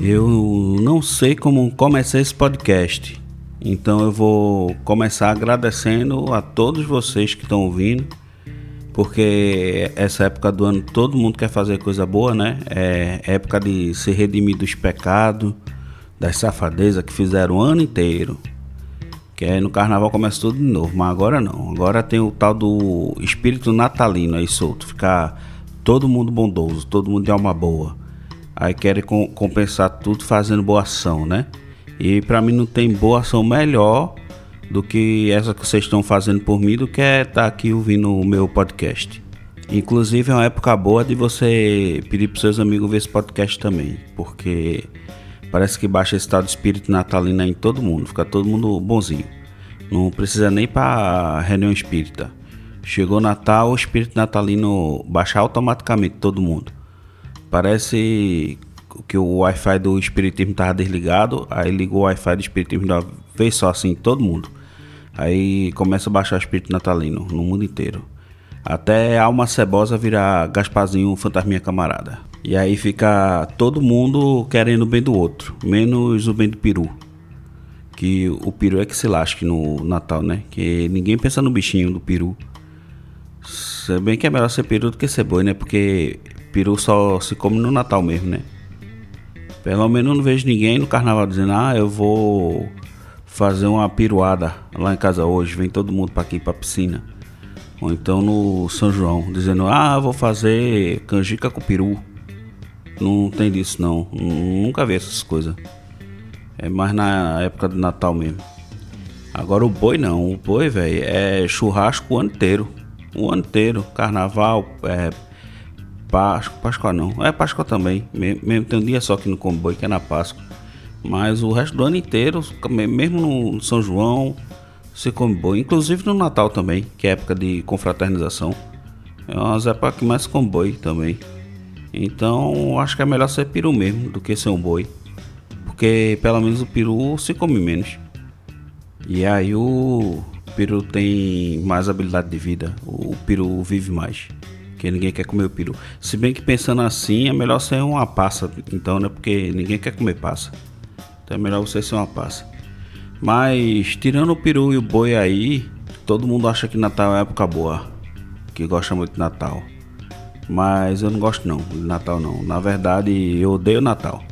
Eu não sei como começar esse podcast, então eu vou começar agradecendo a todos vocês que estão ouvindo, porque essa época do ano todo mundo quer fazer coisa boa, né? É época de se redimir dos pecados, das safadezas que fizeram o ano inteiro. Que aí no carnaval começa tudo de novo, mas agora não. Agora tem o tal do espírito natalino aí solto, ficar todo mundo bondoso, todo mundo de alma boa. Aí querem compensar tudo fazendo boa ação, né? E para mim não tem boa ação melhor do que essa que vocês estão fazendo por mim do que é estar tá aqui ouvindo o meu podcast. Inclusive é uma época boa de você pedir para seus amigos ver esse podcast também, porque parece que baixa esse tal de espírito natalino em todo mundo, fica todo mundo bonzinho. Não precisa nem para reunião espírita. Chegou Natal, o espírito natalino baixa automaticamente todo mundo. Parece que o Wi-Fi do espiritismo estava desligado, aí ligou o Wi-Fi do espiritismo da vez só assim, todo mundo. Aí começa a baixar o espírito natalino no mundo inteiro. Até alma cebosa virar Gasparzinho fantasminha camarada. E aí fica todo mundo querendo o bem do outro, menos o bem do peru. Que o peru é que se lasque no Natal, né? Que ninguém pensa no bichinho do peru. Se bem que é melhor ser peru do que ser boi, né? Porque peru só se come no Natal mesmo, né? Pelo menos não vejo ninguém no carnaval dizendo, ah, eu vou fazer uma piruada lá em casa hoje, vem todo mundo para aqui pra piscina. Ou então no São João, dizendo, ah, vou fazer canjica com peru. Não tem disso não. Nunca vi essas coisas. É mais na época do Natal mesmo. Agora o boi não. O boi, velho, é churrasco o ano inteiro. O ano inteiro. Carnaval, é, Páscoa. Páscoa não. É Páscoa também. Mesmo tem um dia só que não come boi, que é na Páscoa. Mas o resto do ano inteiro, mesmo no São João, se come boi. Inclusive no Natal também, que é época de confraternização. É umas épocas que mais come boi também. Então acho que é melhor ser peru mesmo do que ser um boi. Porque pelo menos o peru se come menos. E aí o peru tem mais habilidade de vida. O peru vive mais. Que ninguém quer comer o peru. Se bem que pensando assim, é melhor ser uma passa, então, né? Porque ninguém quer comer passa. Então é melhor você ser uma passa. Mas tirando o peru e o boi aí, todo mundo acha que Natal é época boa. Que gosta muito de Natal. Mas eu não gosto não de Natal não. Na verdade, eu odeio Natal.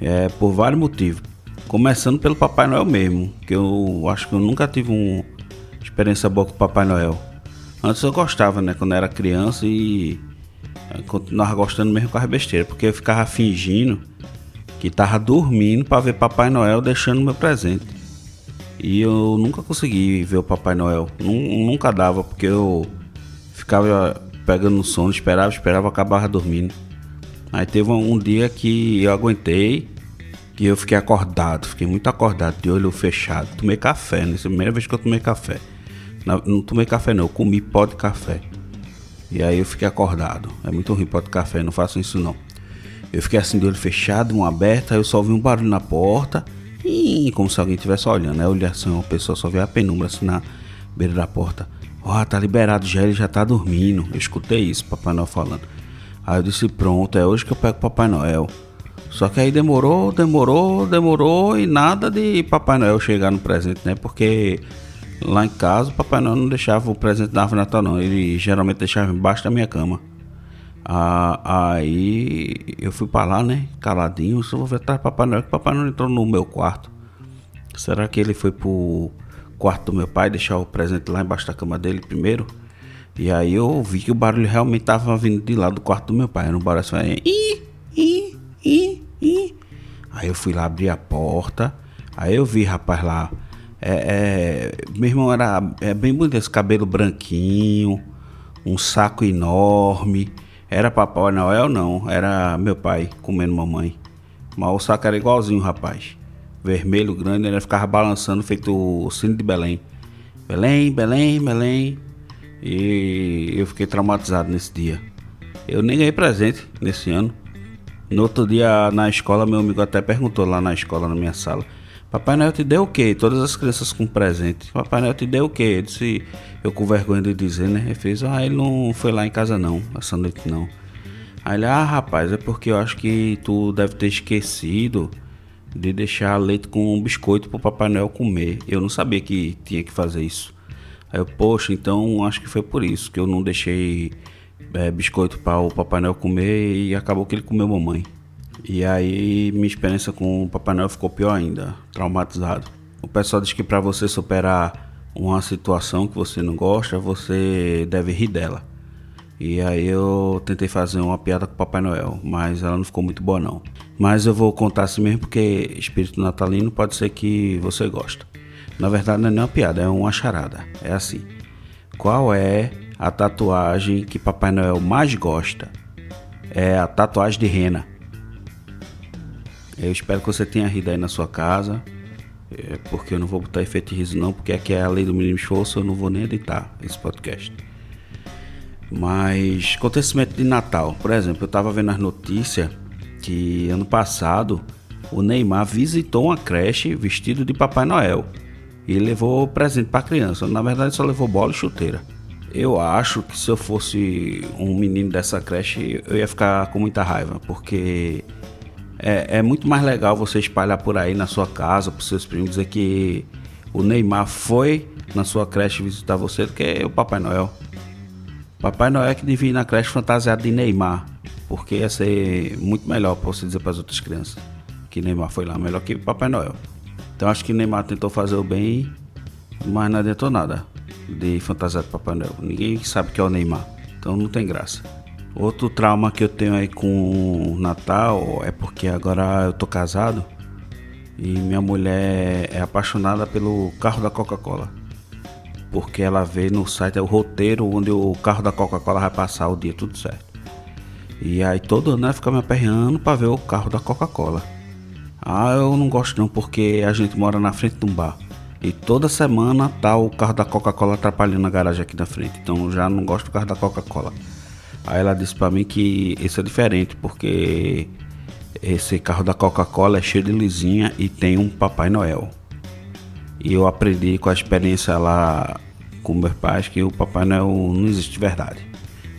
É por vários motivos. Começando pelo Papai Noel mesmo, que eu acho que eu nunca tive uma experiência boa com o Papai Noel. Antes eu gostava, né, quando era criança e continuava gostando mesmo com as besteiras, porque eu ficava fingindo que tava dormindo para ver Papai Noel deixando meu presente. E eu nunca consegui ver o Papai Noel. Nunca dava, porque eu ficava pegando no sono, esperava, esperava, acabava dormindo. Aí teve um dia que eu aguentei, que eu fiquei acordado, fiquei muito acordado, de olho fechado. Tomei café, nessa primeira vez que eu tomei café. Não, não tomei café não, eu comi pó de café. E aí eu fiquei acordado. É muito ruim pó de café, não façam isso não. Eu fiquei assim de olho fechado, um aberto, aí eu só ouvi um barulho na porta. E como se alguém estivesse olhando, né? Eu assim, uma pessoa só vê a penumbra assim na beira da porta. Ó, oh, tá liberado já, ele já tá dormindo. Eu escutei isso, Papai Noel falando. Aí eu disse, pronto, é hoje que eu pego Papai Noel. Só que aí demorou, demorou, demorou e nada de Papai Noel chegar no presente, né? Porque lá em casa o Papai Noel não deixava o presente da árvore Natal, não. Ele geralmente deixava embaixo da minha cama. Ah, aí eu fui pra lá, né? Caladinho, só vou ver atrás do Papai Noel, que Papai Noel entrou no meu quarto. Será que ele foi pro quarto do meu pai, deixar o presente lá embaixo da cama dele primeiro. E aí eu vi que o barulho realmente estava vindo de lá do quarto do meu pai. Era um barulho assim, ih, ih, ih, ih. Aí eu fui lá abrir a porta. Aí eu vi, rapaz, lá. É, é, meu irmão era é bem bonito, esse cabelo branquinho, um saco enorme. Era Papai Noel, não, era meu pai comendo mamãe. Mas o saco era igualzinho, rapaz vermelho grande, ele ficava balançando feito o sino de Belém. Belém, Belém, Belém. E eu fiquei traumatizado nesse dia. Eu nem ganhei presente nesse ano. No outro dia na escola, meu amigo até perguntou lá na escola, na minha sala: Papai Noel te deu o quê? Todas as crianças com presente. Papai Noel te deu o quê? Eu disse, eu com vergonha de dizer, né? Ele fez, ah, ele não foi lá em casa não, essa noite não. Aí ele, ah, rapaz, é porque eu acho que tu deve ter esquecido de deixar leite com um biscoito pro Papai Noel comer. Eu não sabia que tinha que fazer isso. Aí eu, poxa, então acho que foi por isso que eu não deixei é, biscoito para o Papai Noel comer e acabou que ele comeu mamãe. E aí minha experiência com o Papai Noel ficou pior ainda, traumatizado. O pessoal diz que para você superar uma situação que você não gosta, você deve rir dela. E aí eu tentei fazer uma piada com o Papai Noel, mas ela não ficou muito boa não. Mas eu vou contar assim mesmo porque espírito natalino pode ser que você gosta. Na verdade não é nem uma piada, é uma charada. É assim. Qual é a tatuagem que Papai Noel mais gosta? É a tatuagem de rena. Eu espero que você tenha rido aí na sua casa. É, porque eu não vou botar efeito de riso não, porque aqui é a lei do mínimo esforço, eu não vou nem editar esse podcast. Mas acontecimento de Natal, por exemplo, eu estava vendo as notícias que ano passado o Neymar visitou uma creche vestido de Papai Noel e levou presente para criança. Na verdade, só levou bola e chuteira. Eu acho que se eu fosse um menino dessa creche, eu ia ficar com muita raiva, porque é, é muito mais legal você espalhar por aí na sua casa, para seus primos, dizer que o Neymar foi na sua creche visitar você do que o Papai Noel. Papai Noel é que devia ir na creche fantasiado de Neymar, porque ia ser muito melhor para você dizer para as outras crianças que Neymar foi lá, melhor que Papai Noel. Então acho que Neymar tentou fazer o bem, mas não adiantou nada de fantasiado de Papai Noel. Ninguém sabe que é o Neymar, então não tem graça. Outro trauma que eu tenho aí com o Natal é porque agora eu tô casado e minha mulher é apaixonada pelo carro da Coca-Cola. Porque ela vê no site é o roteiro onde o carro da Coca-Cola vai passar o dia tudo certo. E aí todo ano ela fica me aperreando para ver o carro da Coca-Cola. Ah, eu não gosto não porque a gente mora na frente de um bar. E toda semana tá o carro da Coca-Cola atrapalhando a garagem aqui na frente. Então já não gosto do carro da Coca-Cola. Aí ela disse para mim que isso é diferente, porque esse carro da Coca-Cola é cheio de luzinha e tem um Papai Noel. E eu aprendi com a experiência lá pais que o Papai Noel não existe de verdade.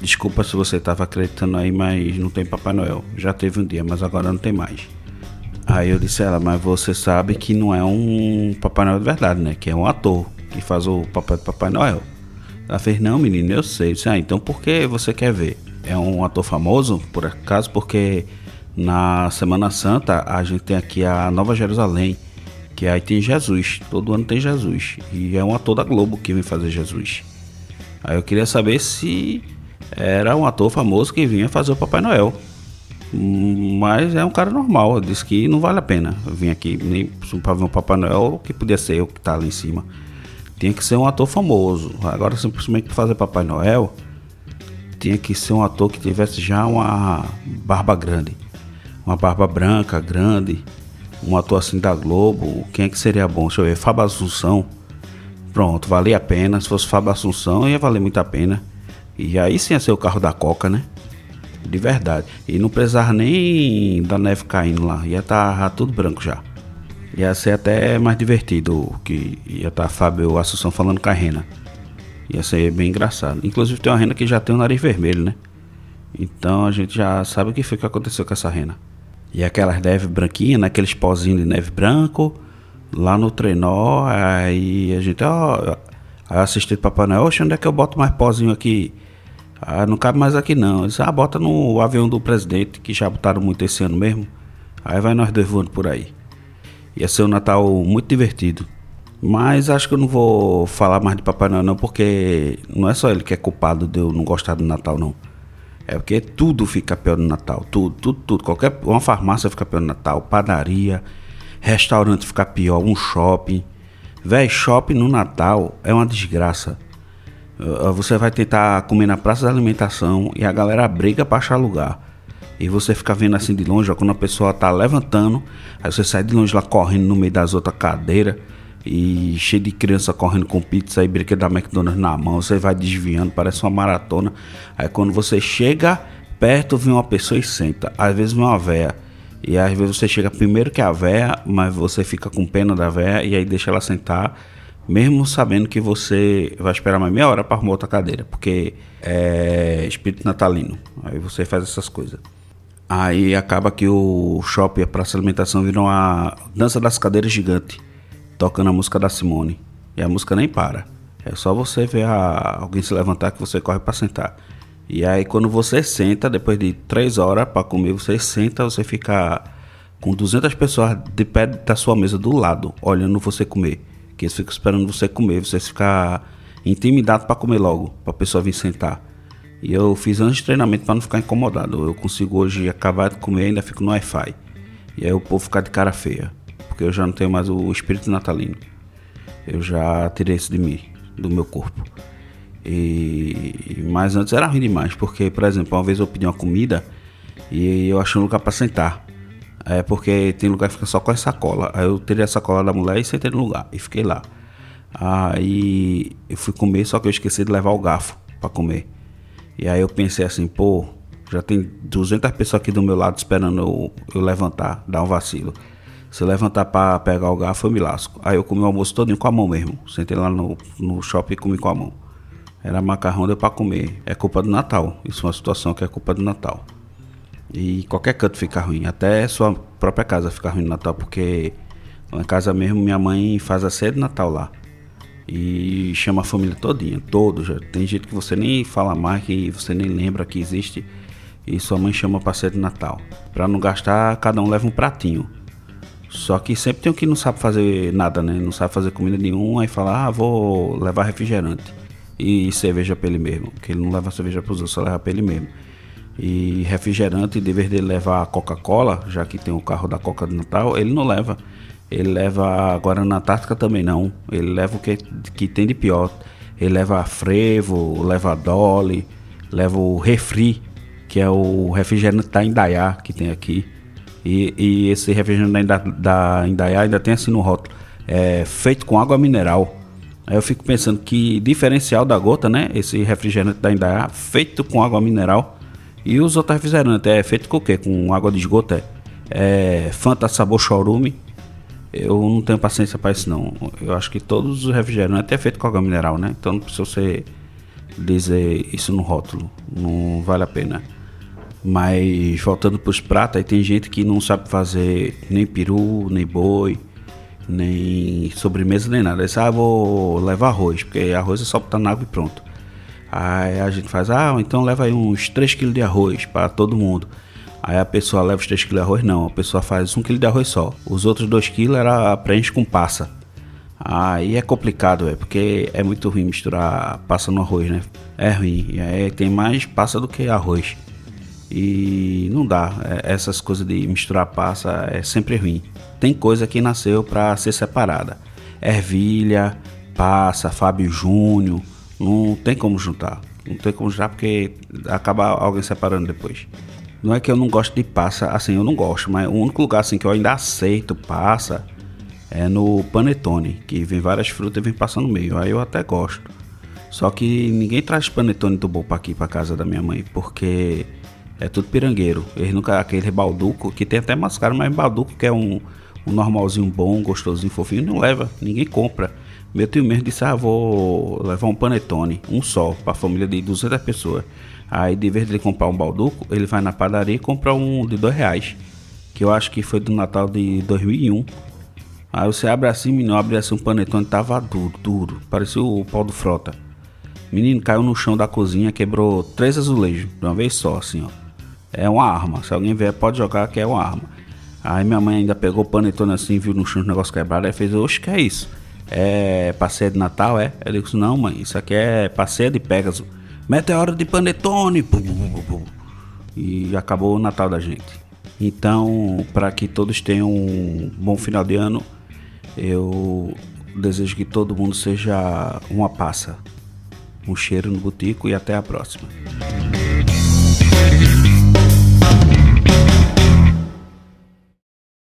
Desculpa se você estava acreditando aí, mas não tem Papai Noel. Já teve um dia, mas agora não tem mais. Aí eu disse a ela, mas você sabe que não é um Papai Noel de verdade, né? Que é um ator que faz o papel de Papai Noel. Ela fez, não, menino, eu sei. Eu disse, ah, então por que você quer ver? É um ator famoso, por acaso, porque na Semana Santa a gente tem aqui a Nova Jerusalém, que aí tem Jesus. Todo ano tem Jesus. E é um ator da Globo que vem fazer Jesus. Aí eu queria saber se era um ator famoso que vinha fazer o Papai Noel. Mas é um cara normal. Disse que não vale a pena vir aqui nem para ver o Papai Noel, que podia ser eu que tá lá em cima. Tinha que ser um ator famoso. Agora, simplesmente fazer Papai Noel, tinha que ser um ator que tivesse já uma barba grande. Uma barba branca, grande. Um ator assim da Globo. Quem é que seria bom? Deixa eu ver. Fábio Assunção. Pronto, valia a pena. Se fosse Fábio Assunção, ia valer muito a pena. E aí sim ia ser o carro da Coca, né? De verdade. E não precisava nem da neve caindo lá. Ia estar tá tudo branco já. Ia ser até mais divertido, que ia estar tá Fábio Assunção falando com a Rena. Ia ser bem engraçado. Inclusive tem uma rena que já tem o nariz vermelho, né? Então a gente já sabe o que foi que aconteceu com essa rena. E aquelas neve branquinhas, né? aqueles pozinhos de neve branco, lá no trenó, aí a gente, ó, aí o Papai Noel, oxe, onde é que eu boto mais pozinho aqui? Ah, não cabe mais aqui não. Disse, ah, bota no avião do presidente, que já botaram muito esse ano mesmo. Aí vai nós dois voando por aí. Ia ser um Natal muito divertido. Mas acho que eu não vou falar mais de Papai Noel não, porque não é só ele que é culpado de eu não gostar do Natal não. É porque tudo fica pior no Natal, tudo, tudo, tudo. Qualquer uma farmácia fica pior no Natal, padaria, restaurante fica pior, um shopping. Véi, shopping no Natal é uma desgraça. Você vai tentar comer na praça da alimentação e a galera briga para achar lugar. E você fica vendo assim de longe, ó, quando a pessoa tá levantando, aí você sai de longe lá correndo no meio das outras cadeiras e cheio de criança correndo com pizza e brinquedo da McDonald's na mão, você vai desviando, parece uma maratona. Aí quando você chega perto, vem uma pessoa e senta. Às vezes vem uma véia E às vezes você chega primeiro que a véia, mas você fica com pena da véia e aí deixa ela sentar, mesmo sabendo que você vai esperar mais meia hora para arrumar outra cadeira, porque é espírito natalino. Aí você faz essas coisas. Aí acaba que o shopping, a praça de alimentação, virou uma dança das cadeiras gigante, tocando a música da Simone. E a música nem para. É só você ver a, alguém se levantar que você corre para sentar. E aí quando você senta, depois de três horas para comer, você senta, você fica com 200 pessoas de pé da sua mesa do lado, olhando você comer. Que eles ficam esperando você comer, você fica intimidado para comer logo, para a pessoa vir sentar. E eu fiz anos de treinamento para não ficar incomodado. Eu consigo hoje acabar de comer e ainda fico no Wi-Fi. E aí o povo fica de cara feia. Porque eu já não tenho mais o espírito natalino. Eu já tirei isso de mim, do meu corpo. E mas antes era ruim demais, porque, por exemplo, uma vez eu pedi uma comida e eu achei um lugar para sentar. É porque tem lugar que fica só com a sacola. Aí eu tirei a sacola da mulher e sentei no lugar e fiquei lá. Aí eu fui comer, só que eu esqueci de levar o garfo para comer. E aí eu pensei assim, pô, já tem 200 pessoas aqui do meu lado esperando eu, eu levantar, dar um vacilo. Se levantar para pegar o garfo, eu me lasco. Aí eu comi o almoço todo com a mão mesmo. Sentei lá no, no shopping e comi com a mão. Era macarrão, deu para comer. É culpa do Natal. Isso é uma situação que é culpa do Natal. E qualquer canto fica ruim. Até sua própria casa fica ruim no Natal, porque na casa mesmo minha mãe faz a ceia de Natal lá e chama a família todinha, todos. Tem gente que você nem fala mais, que você nem lembra que existe. E sua mãe chama para ser de Natal. Para não gastar, cada um leva um pratinho. Só que sempre tem um que não sabe fazer nada, né? Não sabe fazer comida nenhuma, aí fala, ah, vou levar refrigerante. E cerveja para ele mesmo. Que ele não leva cerveja para os outros, só leva para ele mesmo. E refrigerante, de vez dele levar Coca-Cola, já que tem o carro da Coca de Natal, ele não leva. Ele leva agora na Antártica também não. Ele leva o que, que tem de pior. Ele leva frevo, leva dolly, leva o refri, que é o refrigerante da Indaiá que tem aqui. E, e esse refrigerante da, da Indaiá ainda tem assim no rótulo. É feito com água mineral. Aí eu fico pensando que diferencial da gota, né? Esse refrigerante da Indaiá, feito com água mineral. E os outros refrigerantes é feito com o quê? Com água de esgoto, é? é Fanta sabor chorume eu não tenho paciência para isso não. Eu acho que todos os refrigerantes é feito com água mineral, né? Então não precisa você dizer isso no rótulo, não vale a pena. Mas voltando para os pratos, aí tem gente que não sabe fazer nem peru, nem boi, nem sobremesa, nem nada. Aí ah, vou levar arroz, porque arroz é só botar na água e pronto. Aí a gente faz, ah, então leva aí uns 3 kg de arroz para todo mundo. Aí a pessoa leva os 3 kg de arroz, não. A pessoa faz 1 kg de arroz só. Os outros 2 kg ela preenche com passa. Aí é complicado, é porque é muito ruim misturar passa no arroz, né? É ruim. E aí tem mais passa do que arroz. E não dá. É, essas coisas de misturar passa é sempre ruim. Tem coisa que nasceu para ser separada. Ervilha, passa, Fábio Júnior. Não tem como juntar. Não tem como juntar porque acaba alguém separando depois. Não é que eu não gosto de passa, assim, eu não gosto, mas o único lugar assim que eu ainda aceito passa é no panetone, que vem várias frutas e vem passando no meio. Aí eu até gosto. Só que ninguém traz panetone do bom para aqui para casa da minha mãe, porque é tudo pirangueiro. Eles nunca aquele balduco que tem até mais caro, mas balduco que é um, um normalzinho bom, gostosinho, fofinho, não leva, ninguém compra. Meu tio mesmo disse: "Ah, vou levar um panetone, um só, para família de 200 pessoas". Aí, de vez de ele comprar um balduco, ele vai na padaria e compra um de dois reais. Que eu acho que foi do Natal de 2001. Aí você abre assim, menino, abre assim um panetone, tava duro, duro. Parecia o pau do frota. Menino caiu no chão da cozinha, quebrou três azulejos de uma vez só, assim, ó. É uma arma. Se alguém vier, pode jogar que é uma arma. Aí minha mãe ainda pegou o panetone assim, viu no chão o negócio quebrado, aí fez, oxe, que é isso? É passeio de Natal, é? Ele disse, não, mãe, isso aqui é passeio de Pegasus. Meteoro de Panetone. E acabou o Natal da gente. Então, para que todos tenham um bom final de ano, eu desejo que todo mundo seja uma passa. Um cheiro no botico e até a próxima.